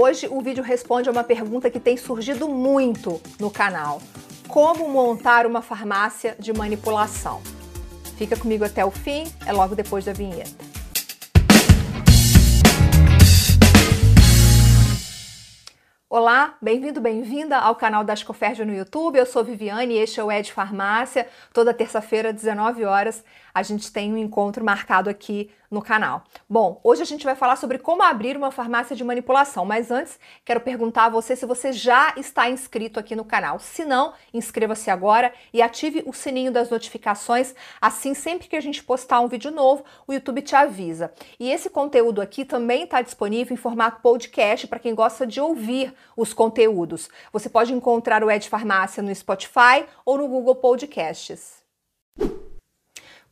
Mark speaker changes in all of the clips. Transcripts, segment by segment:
Speaker 1: Hoje o vídeo responde a uma pergunta que tem surgido muito no canal: como montar uma farmácia de manipulação? Fica comigo até o fim, é logo depois da vinheta. Olá, bem-vindo, bem-vinda ao canal da Ascoférdia no YouTube. Eu sou Viviane e este é o Ed Farmácia. Toda terça-feira, 19 horas, a gente tem um encontro marcado aqui no canal. Bom, hoje a gente vai falar sobre como abrir uma farmácia de manipulação, mas antes quero perguntar a você se você já está inscrito aqui no canal. Se não, inscreva-se agora e ative o sininho das notificações, assim sempre que a gente postar um vídeo novo, o YouTube te avisa. E esse conteúdo aqui também está disponível em formato podcast para quem gosta de ouvir os conteúdos. Você pode encontrar o Ed Farmácia no Spotify ou no Google Podcasts.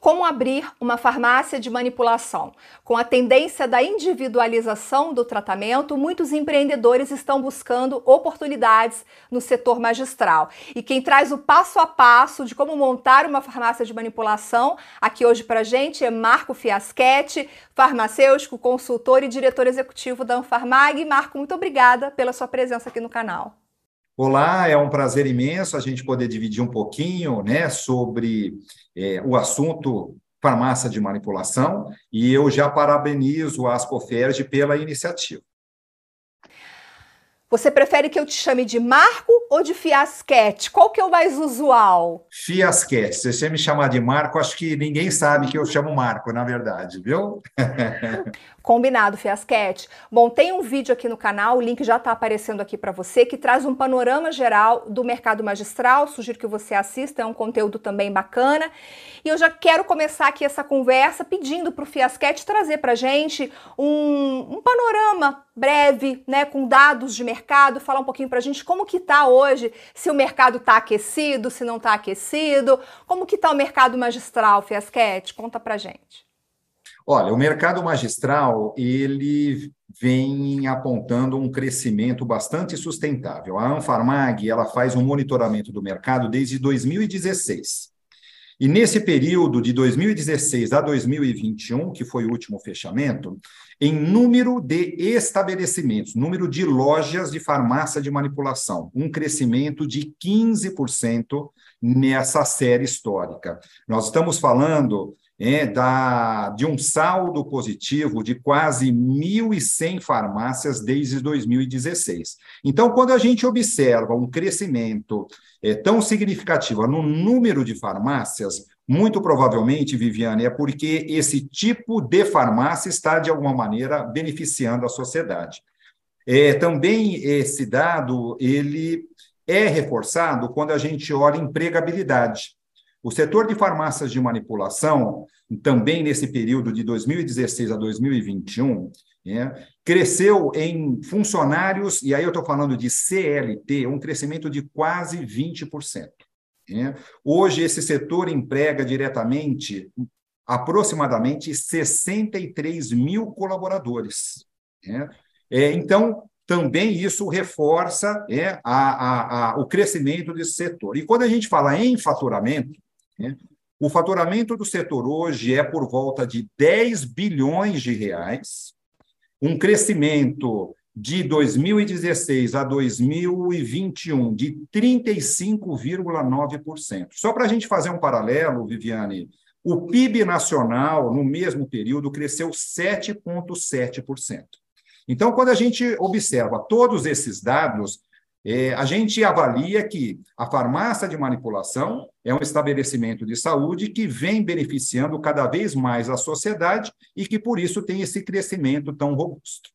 Speaker 1: Como abrir uma farmácia de manipulação? Com a tendência da individualização do tratamento, muitos empreendedores estão buscando oportunidades no setor magistral. E quem traz o passo a passo de como montar uma farmácia de manipulação aqui hoje para gente é Marco Fiaschetti, farmacêutico, consultor e diretor executivo da Anfarmag. Marco, muito obrigada pela sua presença aqui no canal.
Speaker 2: Olá, é um prazer imenso a gente poder dividir um pouquinho né, sobre é, o assunto farmácia de manipulação e eu já parabenizo a Ascoferge pela iniciativa.
Speaker 1: Você prefere que eu te chame de Marco ou de Fiasquete? Qual que é o mais usual?
Speaker 2: Fiasquete. Se você me chamar de Marco, acho que ninguém sabe que eu chamo Marco, na verdade, viu?
Speaker 1: Combinado, Fiasquete. Bom, tem um vídeo aqui no canal, o link já está aparecendo aqui para você, que traz um panorama geral do mercado magistral. Sugiro que você assista, é um conteúdo também bacana. E eu já quero começar aqui essa conversa pedindo para o Fiasquete trazer para gente um, um panorama breve, né, com dados de mercado, falar um pouquinho para a gente como que está hoje, se o mercado está aquecido, se não está aquecido, como que está o mercado magistral, Fiasquete? Conta para gente.
Speaker 2: Olha, o mercado magistral, ele vem apontando um crescimento bastante sustentável. A Anfarmag, ela faz um monitoramento do mercado desde 2016. E nesse período de 2016 a 2021, que foi o último fechamento, em número de estabelecimentos, número de lojas de farmácia de manipulação, um crescimento de 15% nessa série histórica. Nós estamos falando é, da, de um saldo positivo de quase 1.100 farmácias desde 2016. Então, quando a gente observa um crescimento é, tão significativo no número de farmácias, muito provavelmente, Viviane, é porque esse tipo de farmácia está, de alguma maneira, beneficiando a sociedade. É, também esse dado ele é reforçado quando a gente olha empregabilidade. O setor de farmácias de manipulação, também nesse período de 2016 a 2021, é, cresceu em funcionários, e aí eu estou falando de CLT, um crescimento de quase 20%. É. Hoje, esse setor emprega diretamente aproximadamente 63 mil colaboradores. É. É, então, também isso reforça é, a, a, a, o crescimento desse setor. E quando a gente fala em faturamento, né? O faturamento do setor hoje é por volta de 10 bilhões de reais, um crescimento de 2016 a 2021 de 35,9%. Só para a gente fazer um paralelo, Viviane, o PIB nacional, no mesmo período, cresceu 7,7%. Então, quando a gente observa todos esses dados, é, a gente avalia que a farmácia de manipulação é um estabelecimento de saúde que vem beneficiando cada vez mais a sociedade e que, por isso, tem esse crescimento tão robusto.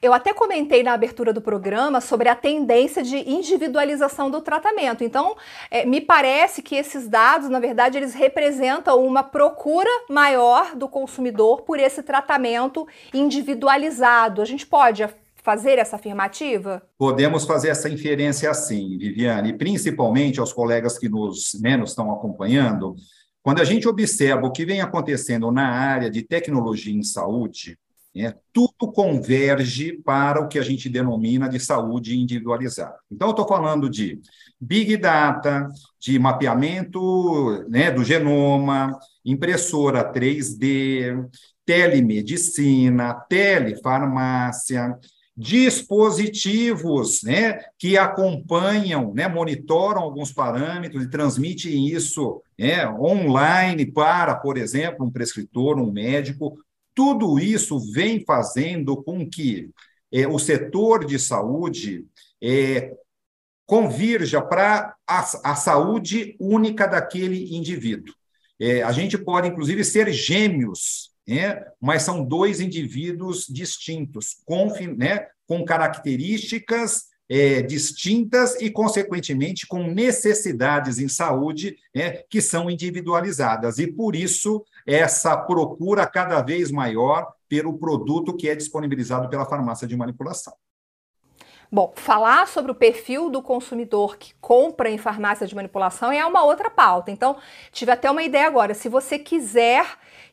Speaker 1: Eu até comentei na abertura do programa sobre a tendência de individualização do tratamento. Então, é, me parece que esses dados, na verdade, eles representam uma procura maior do consumidor por esse tratamento individualizado. A gente pode fazer essa afirmativa?
Speaker 2: Podemos fazer essa inferência assim, Viviane, principalmente aos colegas que nos, né, nos estão acompanhando. Quando a gente observa o que vem acontecendo na área de tecnologia em saúde, é, tudo converge para o que a gente denomina de saúde individualizada. Então, eu estou falando de Big Data, de mapeamento né, do genoma, impressora 3D, telemedicina, telefarmácia, dispositivos né, que acompanham, né, monitoram alguns parâmetros e transmitem isso né, online para, por exemplo, um prescritor, um médico. Tudo isso vem fazendo com que é, o setor de saúde é, convirja para a, a, saúde única daquele indivíduo. É, a gente pode, inclusive, ser gêmeos né? mas são dois indivíduos distintos, com, né, com características é, distintas e, consequentemente, com necessidades em saúde né, que são individualizadas. E, por isso, essa procura cada vez maior pelo produto que é disponibilizado pela farmácia de manipulação.
Speaker 1: Bom, falar sobre o perfil do consumidor que compra em farmácia de manipulação é uma outra pauta. Então, tive até uma ideia agora. Se você quiser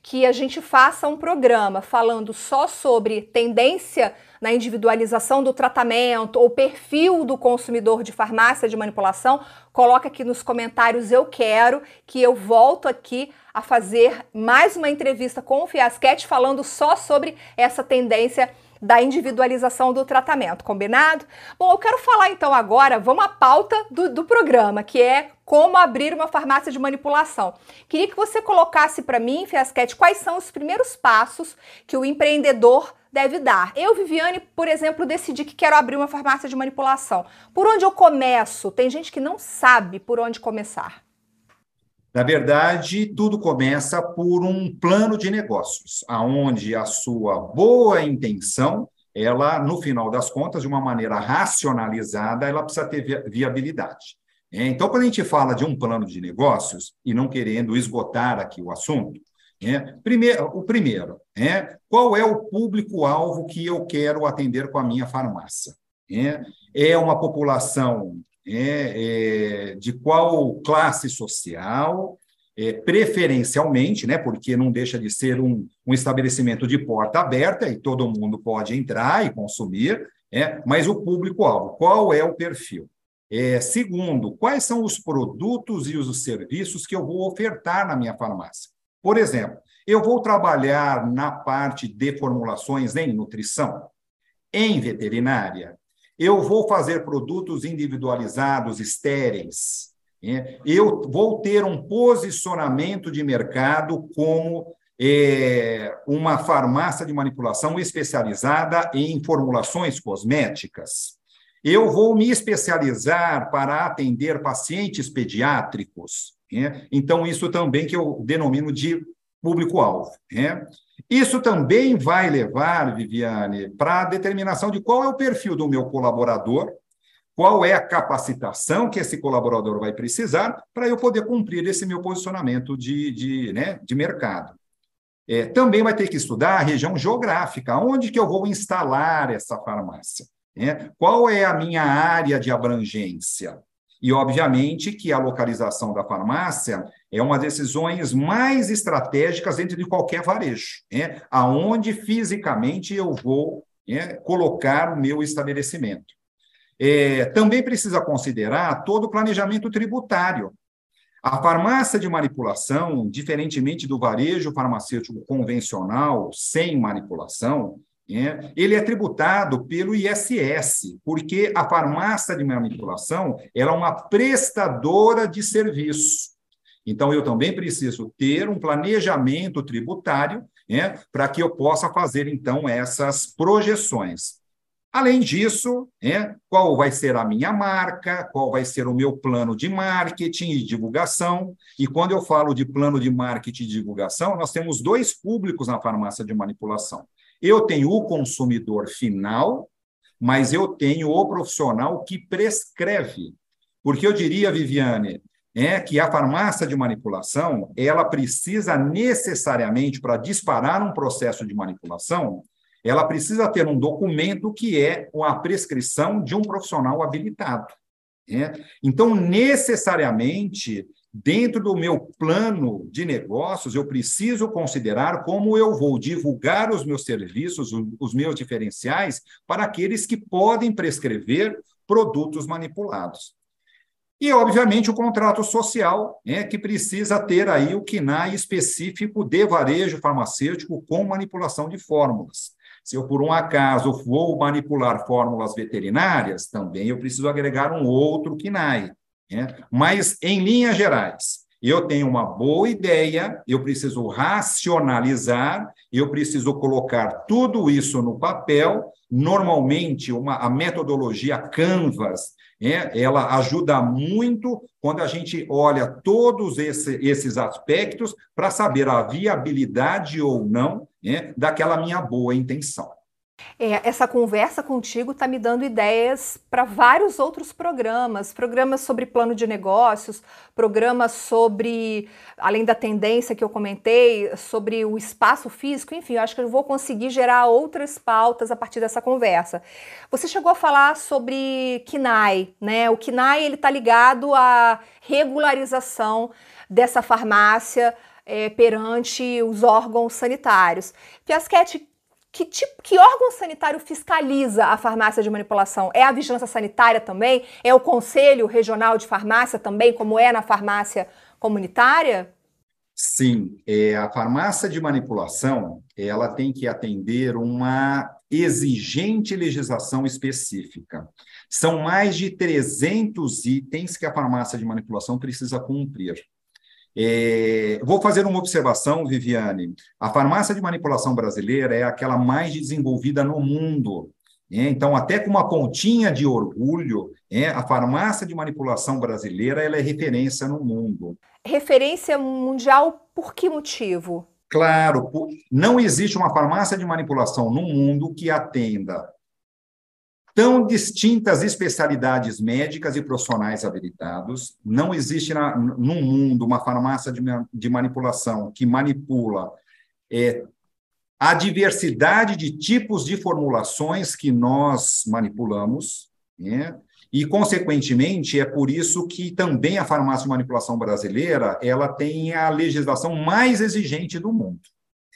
Speaker 1: que a gente faça um programa falando só sobre tendência na individualização do tratamento ou perfil do consumidor de farmácia de manipulação, coloca aqui nos comentários eu quero que eu volto aqui a fazer mais uma entrevista com o Fiasquete falando só sobre essa tendência da individualização do tratamento, combinado? Bom, eu quero falar então agora, vamos à pauta do, do programa, que é como abrir uma farmácia de manipulação. Queria que você colocasse para mim, Fiasquete, quais são os primeiros passos que o empreendedor deve dar. Eu, Viviane, por exemplo, decidi que quero abrir uma farmácia de manipulação. Por onde eu começo? Tem gente que não sabe por onde começar.
Speaker 2: Na verdade, tudo começa por um plano de negócios, aonde a sua boa intenção, ela, no final das contas, de uma maneira racionalizada, ela precisa ter viabilidade. É, então, quando a gente fala de um plano de negócios, e não querendo esgotar aqui o assunto, é, primeiro, o primeiro, é, qual é o público-alvo que eu quero atender com a minha farmácia? É, é uma população é, é, de qual classe social, é, preferencialmente, né, porque não deixa de ser um, um estabelecimento de porta aberta e todo mundo pode entrar e consumir, é, mas o público-alvo, qual é o perfil? É, segundo, quais são os produtos e os serviços que eu vou ofertar na minha farmácia? Por exemplo, eu vou trabalhar na parte de formulações em nutrição, em veterinária, eu vou fazer produtos individualizados, estéreis. Né? Eu vou ter um posicionamento de mercado como é, uma farmácia de manipulação especializada em formulações cosméticas. Eu vou me especializar para atender pacientes pediátricos. Né? Então, isso também que eu denomino de público-alvo. Né? Isso também vai levar, Viviane, para a determinação de qual é o perfil do meu colaborador, qual é a capacitação que esse colaborador vai precisar para eu poder cumprir esse meu posicionamento de, de, né, de mercado. É, também vai ter que estudar a região geográfica, onde que eu vou instalar essa farmácia. Né? Qual é a minha área de abrangência? E, obviamente, que a localização da farmácia é uma das decisões mais estratégicas dentro de qualquer varejo, né? aonde fisicamente eu vou né, colocar o meu estabelecimento. É, também precisa considerar todo o planejamento tributário. A farmácia de manipulação, diferentemente do varejo farmacêutico convencional, sem manipulação, é, ele é tributado pelo ISS, porque a farmácia de manipulação ela é uma prestadora de serviço. Então, eu também preciso ter um planejamento tributário né, para que eu possa fazer, então, essas projeções. Além disso, né, qual vai ser a minha marca, qual vai ser o meu plano de marketing e divulgação. E quando eu falo de plano de marketing e divulgação, nós temos dois públicos na farmácia de manipulação. Eu tenho o consumidor final, mas eu tenho o profissional que prescreve. Porque eu diria, Viviane, é que a farmácia de manipulação, ela precisa necessariamente, para disparar um processo de manipulação, ela precisa ter um documento que é a prescrição de um profissional habilitado. É? Então, necessariamente, dentro do meu plano de negócios, eu preciso considerar como eu vou divulgar os meus serviços, os meus diferenciais, para aqueles que podem prescrever produtos manipulados. E, obviamente, o contrato social, né, que precisa ter aí o KNAI específico de varejo farmacêutico com manipulação de fórmulas. Se eu, por um acaso, vou manipular fórmulas veterinárias, também eu preciso agregar um outro KINAI. Né? Mas, em linhas gerais, eu tenho uma boa ideia, eu preciso racionalizar, eu preciso colocar tudo isso no papel. Normalmente, uma, a metodologia Canvas é, ela ajuda muito quando a gente olha todos esse, esses aspectos para saber a viabilidade ou não é, daquela minha boa intenção.
Speaker 1: É, essa conversa contigo está me dando ideias para vários outros programas, programas sobre plano de negócios, programas sobre, além da tendência que eu comentei, sobre o espaço físico, enfim, eu acho que eu vou conseguir gerar outras pautas a partir dessa conversa. Você chegou a falar sobre KINAI, né? O KINAI ele está ligado à regularização dessa farmácia é, perante os órgãos sanitários. Fiasquete, que, tipo, que órgão sanitário fiscaliza a farmácia de manipulação? É a vigilância sanitária também? É o Conselho Regional de Farmácia também, como é na farmácia comunitária?
Speaker 2: Sim, é, a farmácia de manipulação ela tem que atender uma exigente legislação específica. São mais de 300 itens que a farmácia de manipulação precisa cumprir. É, vou fazer uma observação, Viviane. A farmácia de manipulação brasileira é aquela mais desenvolvida no mundo. É, então, até com uma pontinha de orgulho, é, a farmácia de manipulação brasileira ela é referência no mundo.
Speaker 1: Referência mundial por que motivo?
Speaker 2: Claro, não existe uma farmácia de manipulação no mundo que atenda tão distintas especialidades médicas e profissionais habilitados. Não existe na, no mundo uma farmácia de, de manipulação que manipula é, a diversidade de tipos de formulações que nós manipulamos, né? e, consequentemente, é por isso que também a farmácia de manipulação brasileira ela tem a legislação mais exigente do mundo.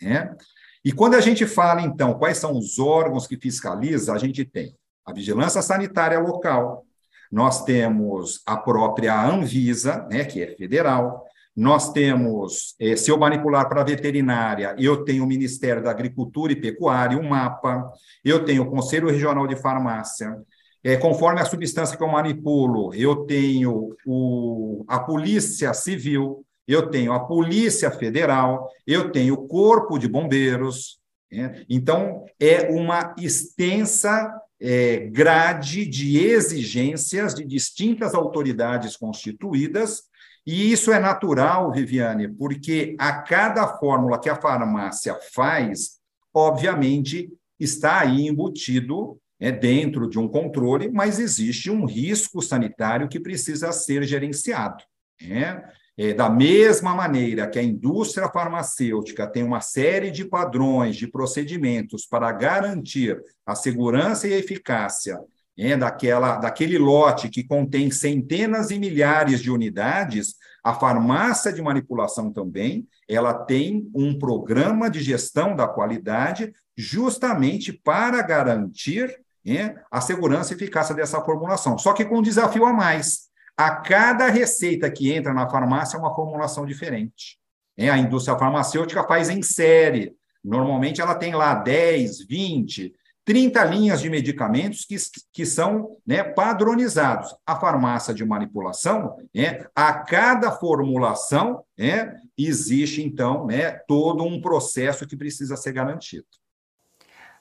Speaker 2: Né? E quando a gente fala, então, quais são os órgãos que fiscaliza, a gente tem a vigilância sanitária local, nós temos a própria Anvisa, né, que é federal, nós temos, eh, se eu manipular para veterinária, eu tenho o Ministério da Agricultura e Pecuária, o MAPA, eu tenho o Conselho Regional de Farmácia, é, conforme a substância que eu manipulo, eu tenho o, a Polícia Civil, eu tenho a Polícia Federal, eu tenho o Corpo de Bombeiros. Né? Então, é uma extensa é, grade de exigências de distintas autoridades constituídas, e isso é natural, Viviane, porque a cada fórmula que a farmácia faz, obviamente, está aí embutido é, dentro de um controle, mas existe um risco sanitário que precisa ser gerenciado. Né? É, da mesma maneira que a indústria farmacêutica tem uma série de padrões, de procedimentos para garantir a segurança e a eficácia é, daquela, daquele lote que contém centenas e milhares de unidades, a farmácia de manipulação também, ela tem um programa de gestão da qualidade justamente para garantir é, a segurança e eficácia dessa formulação. Só que com um desafio a mais a cada receita que entra na farmácia é uma formulação diferente. É, a indústria farmacêutica faz em série. Normalmente ela tem lá 10, 20, 30 linhas de medicamentos que, que são né, padronizados. A farmácia de manipulação, é, a cada formulação, é, existe, então, né, todo um processo que precisa ser garantido.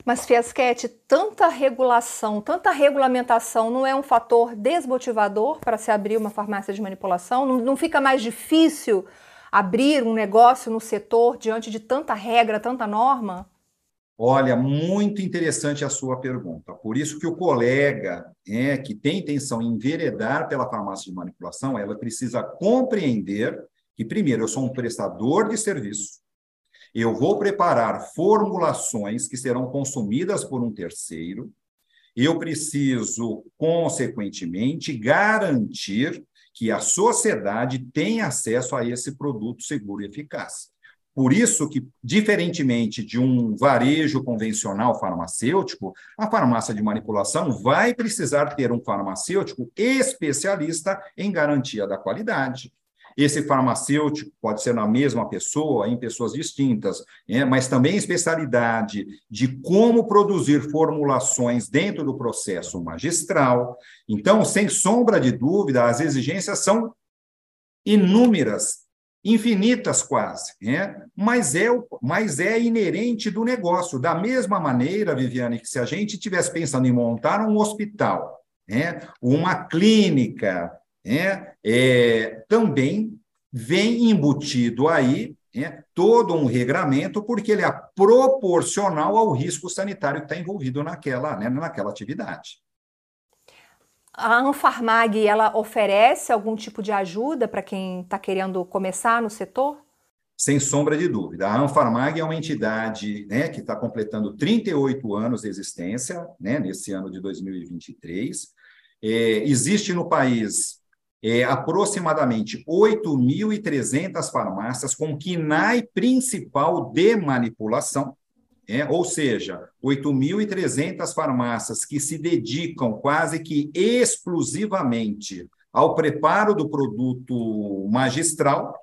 Speaker 1: Mas, Fiasquete, tanta regulação, tanta regulamentação não é um fator desmotivador para se abrir uma farmácia de manipulação? Não, não fica mais difícil abrir um negócio no setor diante de tanta regra, tanta norma?
Speaker 2: Olha, muito interessante a sua pergunta. Por isso que o colega é, que tem intenção em enveredar pela farmácia de manipulação, ela precisa compreender que, primeiro, eu sou um prestador de serviço, eu vou preparar formulações que serão consumidas por um terceiro. Eu preciso, consequentemente, garantir que a sociedade tem acesso a esse produto seguro e eficaz. Por isso que, diferentemente de um varejo convencional farmacêutico, a farmácia de manipulação vai precisar ter um farmacêutico especialista em garantia da qualidade. Esse farmacêutico pode ser na mesma pessoa, em pessoas distintas, é, mas também especialidade de como produzir formulações dentro do processo magistral. Então, sem sombra de dúvida, as exigências são inúmeras, infinitas quase, né? mas, é, mas é inerente do negócio. Da mesma maneira, Viviane, que se a gente estivesse pensando em montar um hospital, né? uma clínica, né? é, também vem embutido aí né? todo um regramento, porque ele é proporcional ao risco sanitário que está envolvido naquela, né? naquela atividade.
Speaker 1: A Anfarmag, ela oferece algum tipo de ajuda para quem está querendo começar no setor?
Speaker 2: Sem sombra de dúvida. A Anfarmag é uma entidade né, que está completando 38 anos de existência, né, nesse ano de 2023. É, existe no país é, aproximadamente 8.300 farmácias com KINAI principal de manipulação, é, ou seja, 8.300 farmácias que se dedicam quase que exclusivamente ao preparo do produto magistral.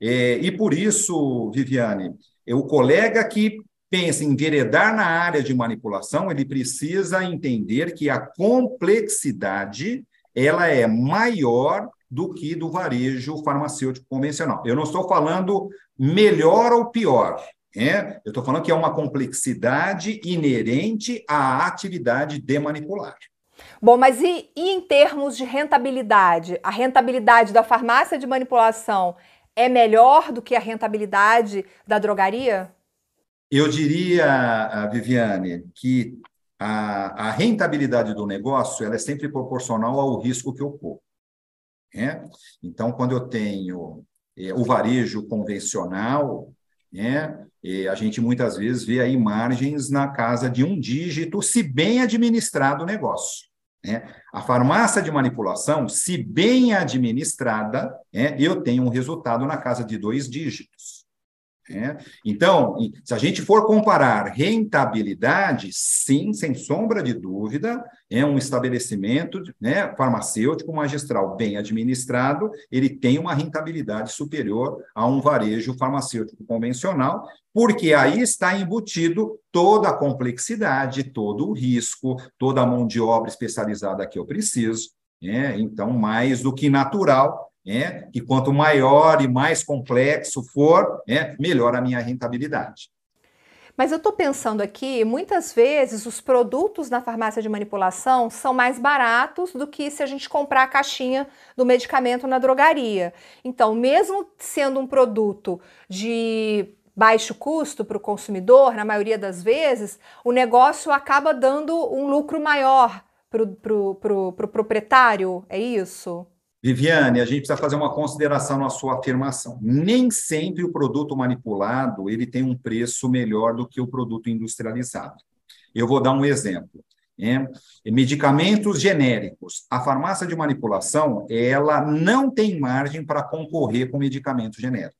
Speaker 2: É, e por isso, Viviane, o colega que pensa em enveredar na área de manipulação, ele precisa entender que a complexidade ela é maior do que do varejo farmacêutico convencional. Eu não estou falando melhor ou pior, é, eu estou falando que é uma complexidade inerente à atividade de manipular.
Speaker 1: Bom, mas e, e, em termos de rentabilidade? A rentabilidade da farmácia de manipulação é melhor do que a rentabilidade da drogaria?
Speaker 2: Eu diria, Viviane, que a, a rentabilidade do negócio ela é sempre proporcional ao risco que eu corro. É? Então, quando eu tenho é, o varejo convencional, né? E a gente muitas vezes vê aí margens na casa de um dígito, se bem administrado o negócio. Né? A farmácia de manipulação, se bem administrada, né, eu tenho um resultado na casa de dois dígitos. Né? Então, se a gente for comparar rentabilidade, sim, sem sombra de dúvida, é um estabelecimento né, farmacêutico magistral bem administrado, ele tem uma rentabilidade superior a um varejo farmacêutico convencional, porque aí está embutido toda a complexidade, todo o risco, toda a mão de obra especializada que eu preciso. Né? Então, mais do que natural é, que quanto maior e mais complexo for, é, melhor a minha rentabilidade.
Speaker 1: Mas eu estou pensando aqui, muitas vezes os produtos na farmácia de manipulação são mais baratos do que se a gente comprar a caixinha do medicamento na drogaria. Então, mesmo sendo um produto de baixo custo para o consumidor, na maioria das vezes, o negócio acaba dando um lucro maior para o pro, pro, pro proprietário, é isso?
Speaker 2: Viviane, a gente precisa fazer uma consideração na sua afirmação. Nem sempre o produto manipulado ele tem um preço melhor do que o produto industrializado. Eu vou dar um exemplo. É, medicamentos genéricos. A farmácia de manipulação ela não tem margem para concorrer com medicamento genérico.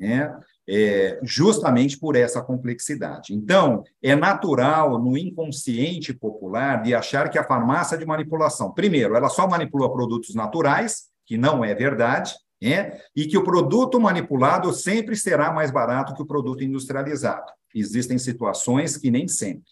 Speaker 2: É, é, justamente por essa complexidade. Então, é natural no inconsciente popular de achar que a farmácia de manipulação, primeiro, ela só manipula produtos naturais, que não é verdade, é, e que o produto manipulado sempre será mais barato que o produto industrializado. Existem situações que nem sempre.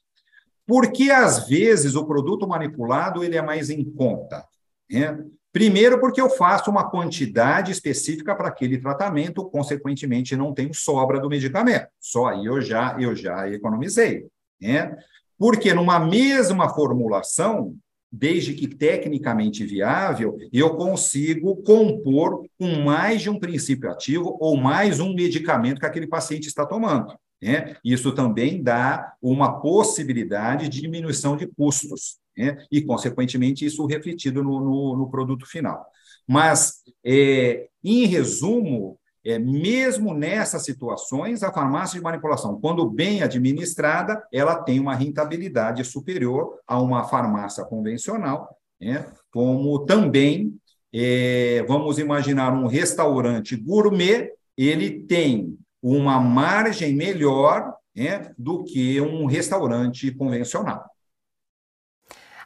Speaker 2: Porque, às vezes, o produto manipulado ele é mais em conta. É? Primeiro, porque eu faço uma quantidade específica para aquele tratamento, consequentemente, não tenho sobra do medicamento. Só aí eu já, eu já economizei. Né? Porque numa mesma formulação, desde que tecnicamente viável, eu consigo compor com mais de um princípio ativo ou mais um medicamento que aquele paciente está tomando. Né? Isso também dá uma possibilidade de diminuição de custos né? e, consequentemente, isso refletido no, no, no produto final. Mas, é, em resumo, é, mesmo nessas situações, a farmácia de manipulação, quando bem administrada, ela tem uma rentabilidade superior a uma farmácia convencional, né? como também, é, vamos imaginar um restaurante gourmet, ele tem uma margem melhor né, do que um restaurante convencional.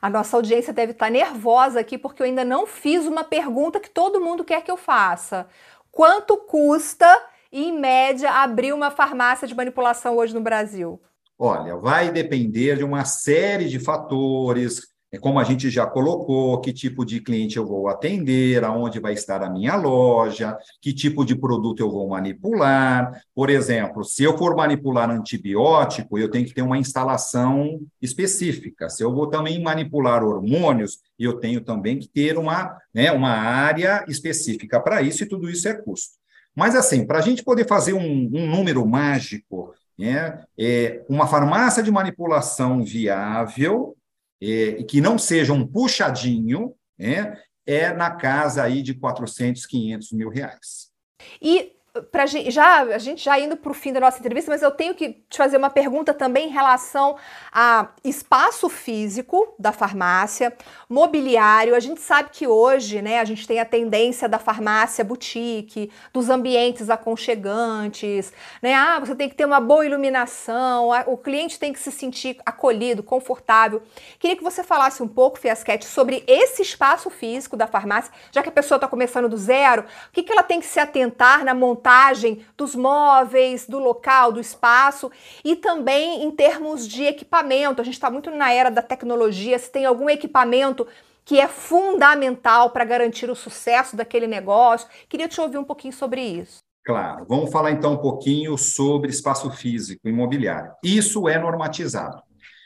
Speaker 1: A nossa audiência deve estar nervosa aqui porque eu ainda não fiz uma pergunta que todo mundo quer que eu faça. Quanto custa, em média, abrir uma farmácia de manipulação hoje no Brasil?
Speaker 2: Olha, vai depender de uma série de fatores, como a gente já colocou, que tipo de cliente eu vou atender, aonde vai estar a minha loja, que tipo de produto eu vou manipular. Por exemplo, se eu for manipular antibiótico, eu tenho que ter uma instalação específica. Se eu vou também manipular hormônios, eu tenho também que ter uma, né, uma área específica para isso, e tudo isso é custo. Mas, assim, para a gente poder fazer um, um número mágico, né, é, uma farmácia de manipulação viável é, que não seja um puxadinho, né, é na casa aí de 400, 500 mil reais.
Speaker 1: E pra gente, já, a gente já indo para o fim da nossa entrevista, mas eu tenho que te fazer uma pergunta também em relação a espaço físico da farmácia, mobiliário. A gente sabe que hoje, né, a gente tem a tendência da farmácia boutique, dos ambientes aconchegantes, né? Ah, você tem que ter uma boa iluminação, o cliente tem que se sentir acolhido, confortável. Queria que você falasse um pouco, Fiasquete, sobre esse espaço físico da farmácia, já que a pessoa está começando do zero, o que, que ela tem que se atentar na montagem montagem dos móveis, do local, do espaço e também em termos de equipamento. A gente está muito na era da tecnologia. Se tem algum equipamento que é fundamental para garantir o sucesso daquele negócio, queria te ouvir um pouquinho sobre isso.
Speaker 2: Claro, vamos falar então um pouquinho sobre espaço físico imobiliário. Isso é normatizado.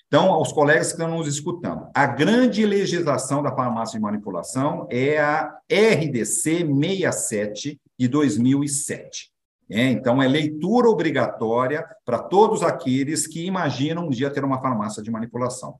Speaker 2: Então, aos colegas que estão nos escutando, a grande legislação da farmácia de manipulação é a RDC 67 de 2007. É, então, é leitura obrigatória para todos aqueles que imaginam um dia ter uma farmácia de manipulação.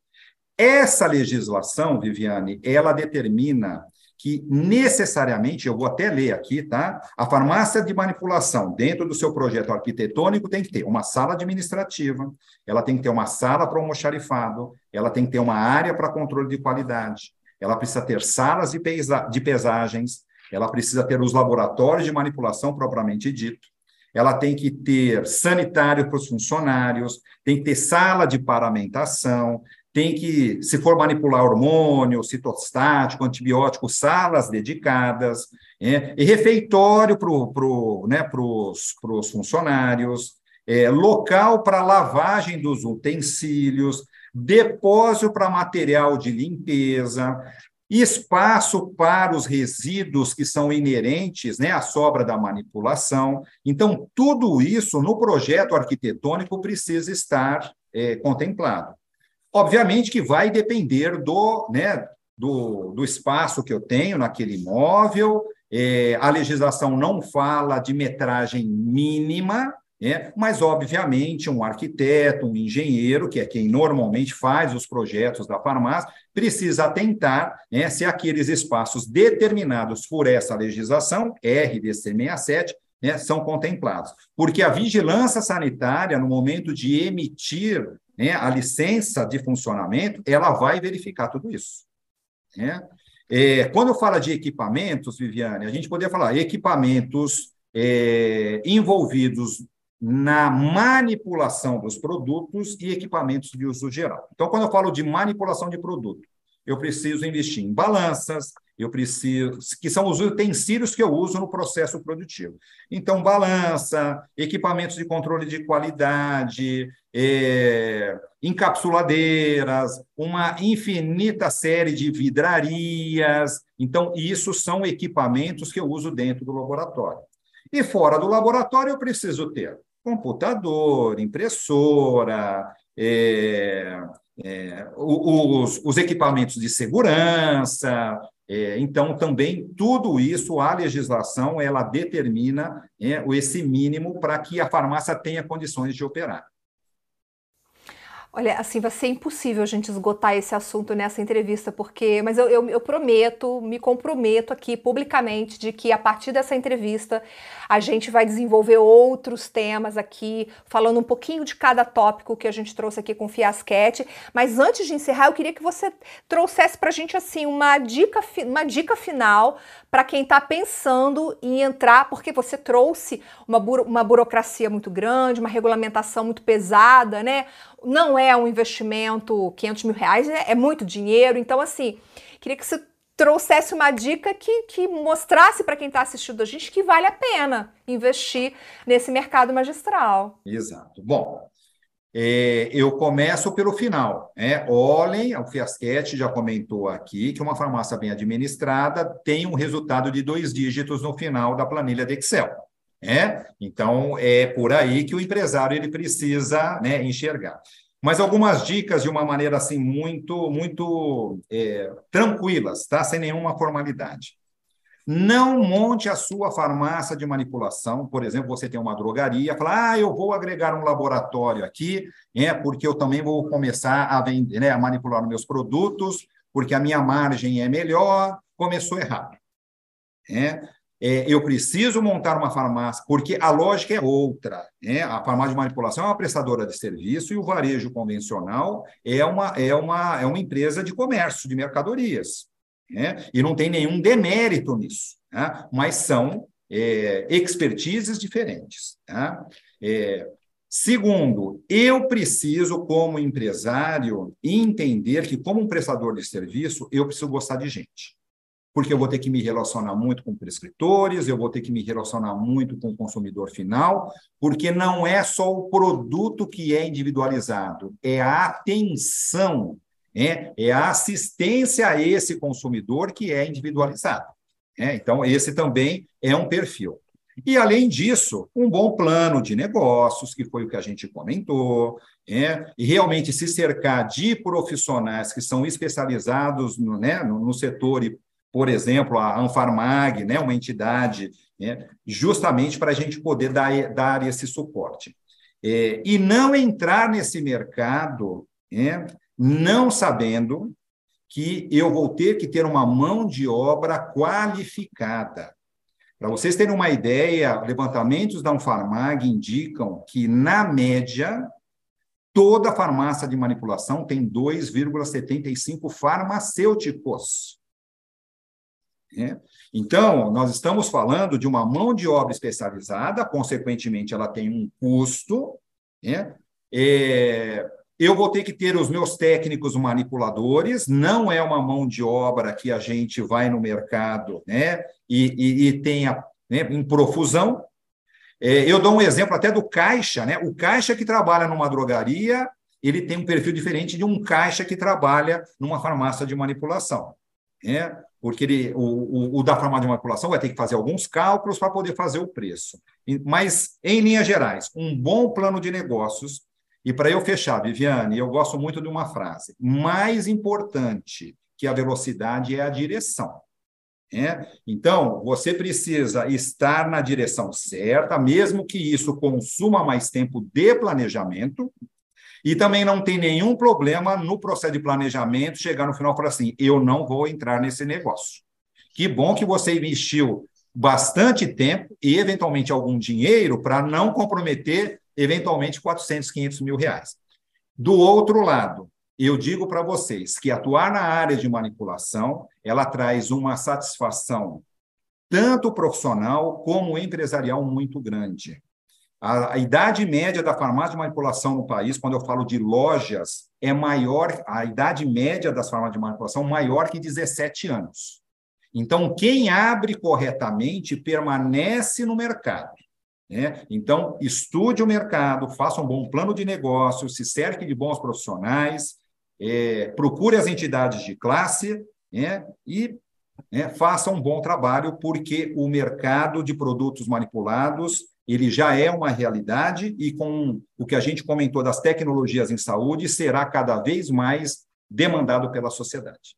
Speaker 2: Essa legislação, Viviane, ela determina que necessariamente, eu vou até ler aqui, tá? A farmácia de manipulação, dentro do seu projeto arquitetônico, tem que ter uma sala administrativa, ela tem que ter uma sala para almoxarifado, ela tem que ter uma área para controle de qualidade, ela precisa ter salas de, pesa de pesagens, ela precisa ter os laboratórios de manipulação propriamente dito, ela tem que ter sanitário para os funcionários, tem que ter sala de paramentação, tem que, se for manipular hormônio, citostático, antibiótico, salas dedicadas, é, e refeitório para pro, né, os funcionários, é, local para lavagem dos utensílios, depósito para material de limpeza, espaço para os resíduos que são inerentes né, à sobra da manipulação. Então, tudo isso no projeto arquitetônico precisa estar é, contemplado. Obviamente que vai depender do, né, do, do espaço que eu tenho naquele imóvel, é, a legislação não fala de metragem mínima, é, mas, obviamente, um arquiteto, um engenheiro, que é quem normalmente faz os projetos da farmácia, precisa atentar né, se aqueles espaços determinados por essa legislação, RDC 67, né, são contemplados. Porque a vigilância sanitária, no momento de emitir a licença de funcionamento, ela vai verificar tudo isso. É, quando eu falo de equipamentos, Viviane, a gente poderia falar equipamentos é, envolvidos na manipulação dos produtos e equipamentos de uso geral. Então, quando eu falo de manipulação de produto, eu preciso investir em balanças, eu preciso, que são os utensílios que eu uso no processo produtivo. Então, balança, equipamentos de controle de qualidade, é, encapsuladeiras, uma infinita série de vidrarias. Então, isso são equipamentos que eu uso dentro do laboratório. E fora do laboratório, eu preciso ter computador, impressora, é, é, os, os, equipamentos de segurança. É, então, também tudo isso, a legislação, ela determina é, esse mínimo para que a farmácia tenha condições de operar.
Speaker 1: Olha, assim, vai ser impossível a gente esgotar esse assunto nessa entrevista, porque. Mas eu, eu, eu, prometo, me comprometo aqui publicamente de que a partir dessa entrevista a gente vai desenvolver outros temas aqui, falando um pouquinho de cada tópico que a gente trouxe aqui com Fiasquete. Mas antes de encerrar, eu queria que você trouxesse pra gente assim uma dica, uma dica final para quem está pensando em entrar, porque você trouxe uma, buro, uma burocracia muito grande, uma regulamentação muito pesada, né? Não é um investimento, 500 mil reais é, é muito dinheiro, então assim, queria que você trouxesse uma dica que, que mostrasse para quem está assistindo a gente que vale a pena investir nesse mercado magistral.
Speaker 2: Exato. Bom, é, eu começo pelo final. Né? Olhem, o Fiasquete já comentou aqui que uma farmácia bem administrada tem um resultado de dois dígitos no final da planilha de Excel. Né? Então, é por aí que o empresário ele precisa né, enxergar. Mas algumas dicas de uma maneira assim muito, muito é, tranquilas, tá? sem nenhuma formalidade. Não monte a sua farmácia de manipulação. Por exemplo, você tem uma drogaria, fala, ah, eu vou agregar um laboratório aqui, é porque eu também vou começar a vender, né, a manipular meus produtos, porque a minha margem é melhor. Começou errado. É, é, eu preciso montar uma farmácia, porque a lógica é outra. Né? A farmácia de manipulação é uma prestadora de serviço e o varejo convencional é uma, é uma, é uma empresa de comércio, de mercadorias. Né? E não tem nenhum demérito nisso, né? mas são é, expertises diferentes. Tá? É, segundo, eu preciso, como empresário, entender que, como um prestador de serviço, eu preciso gostar de gente. Porque eu vou ter que me relacionar muito com prescritores, eu vou ter que me relacionar muito com o consumidor final, porque não é só o produto que é individualizado, é a atenção é, é a assistência a esse consumidor que é individualizado. É, então, esse também é um perfil. E, além disso, um bom plano de negócios, que foi o que a gente comentou, é, e realmente se cercar de profissionais que são especializados no, né, no, no setor, e, por exemplo, a Anfarmag, né, uma entidade, é, justamente para a gente poder dar, dar esse suporte. É, e não entrar nesse mercado é, não sabendo que eu vou ter que ter uma mão de obra qualificada. Para vocês terem uma ideia, levantamentos da Unfarmag indicam que, na média, toda farmácia de manipulação tem 2,75 farmacêuticos. É? Então, nós estamos falando de uma mão de obra especializada, consequentemente, ela tem um custo. É? É, eu vou ter que ter os meus técnicos manipuladores, não é uma mão de obra que a gente vai no mercado né, e, e, e tenha né, em profusão. É, eu dou um exemplo até do caixa, né? O caixa que trabalha numa drogaria, ele tem um perfil diferente de um caixa que trabalha numa farmácia de manipulação. Né? Porque ele, o, o, o da farmácia de manipulação vai ter que fazer alguns cálculos para poder fazer o preço. Mas, em linhas gerais, um bom plano de negócios e para eu fechar, Viviane, eu gosto muito de uma frase: mais importante que a velocidade é a direção. É? Então, você precisa estar na direção certa, mesmo que isso consuma mais tempo de planejamento, e também não tem nenhum problema no processo de planejamento chegar no final e falar assim: eu não vou entrar nesse negócio. Que bom que você investiu bastante tempo e, eventualmente, algum dinheiro para não comprometer eventualmente 400, 500 mil reais. Do outro lado, eu digo para vocês que atuar na área de manipulação, ela traz uma satisfação tanto profissional como empresarial muito grande. A, a, idade média da farmácia de manipulação no país, quando eu falo de lojas, é maior, a idade média das farmácias de manipulação maior que 17 anos. Então, quem abre corretamente permanece no mercado. Né? Então, estude o mercado, faça um bom plano de negócio, se cerque de bons profissionais, é, procure as entidades de classe né? e né, faça um bom trabalho, porque o mercado de produtos manipulados ele já é uma realidade e com o que a gente comentou das tecnologias em saúde, será cada vez mais demandado pela sociedade.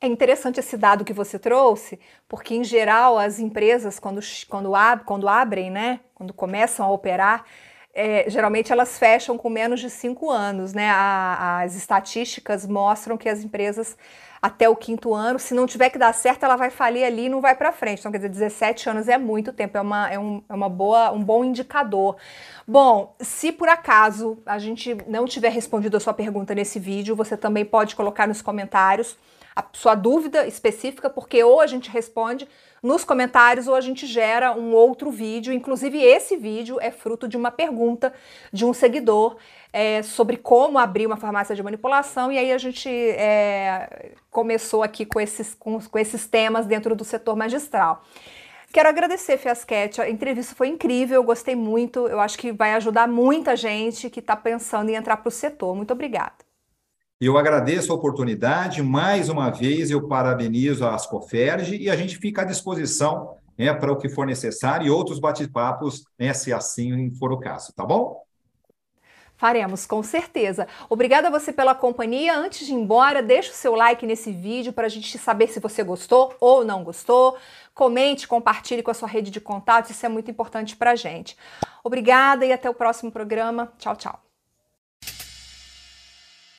Speaker 1: É interessante esse dado que você trouxe, porque em geral as empresas, quando, quando, ab, quando abrem, né, quando começam a operar, é, geralmente elas fecham com menos de cinco anos. Né? A, as estatísticas mostram que as empresas até o quinto ano, se não tiver que dar certo, ela vai falir ali e não vai para frente. Então, quer dizer, 17 anos é muito tempo, é, uma, é, um, é uma boa, um bom indicador. Bom, se por acaso a gente não tiver respondido a sua pergunta nesse vídeo, você também pode colocar nos comentários a sua dúvida específica, porque ou a gente responde nos comentários ou a gente gera um outro vídeo. Inclusive, esse vídeo é fruto de uma pergunta de um seguidor é, sobre como abrir uma farmácia de manipulação, e aí a gente é, começou aqui com esses, com, com esses temas dentro do setor magistral. Quero agradecer, Fiasquete. A entrevista foi incrível, gostei muito. Eu acho que vai ajudar muita gente que está pensando em entrar para o setor. Muito obrigada.
Speaker 2: Eu agradeço a oportunidade, mais uma vez eu parabenizo a Ascoferge e a gente fica à disposição né, para o que for necessário e outros bate-papos, né, se assim for o caso, tá bom?
Speaker 1: Faremos, com certeza. Obrigada a você pela companhia. Antes de ir embora, deixa o seu like nesse vídeo para a gente saber se você gostou ou não gostou. Comente, compartilhe com a sua rede de contatos, isso é muito importante para a gente. Obrigada e até o próximo programa. Tchau, tchau.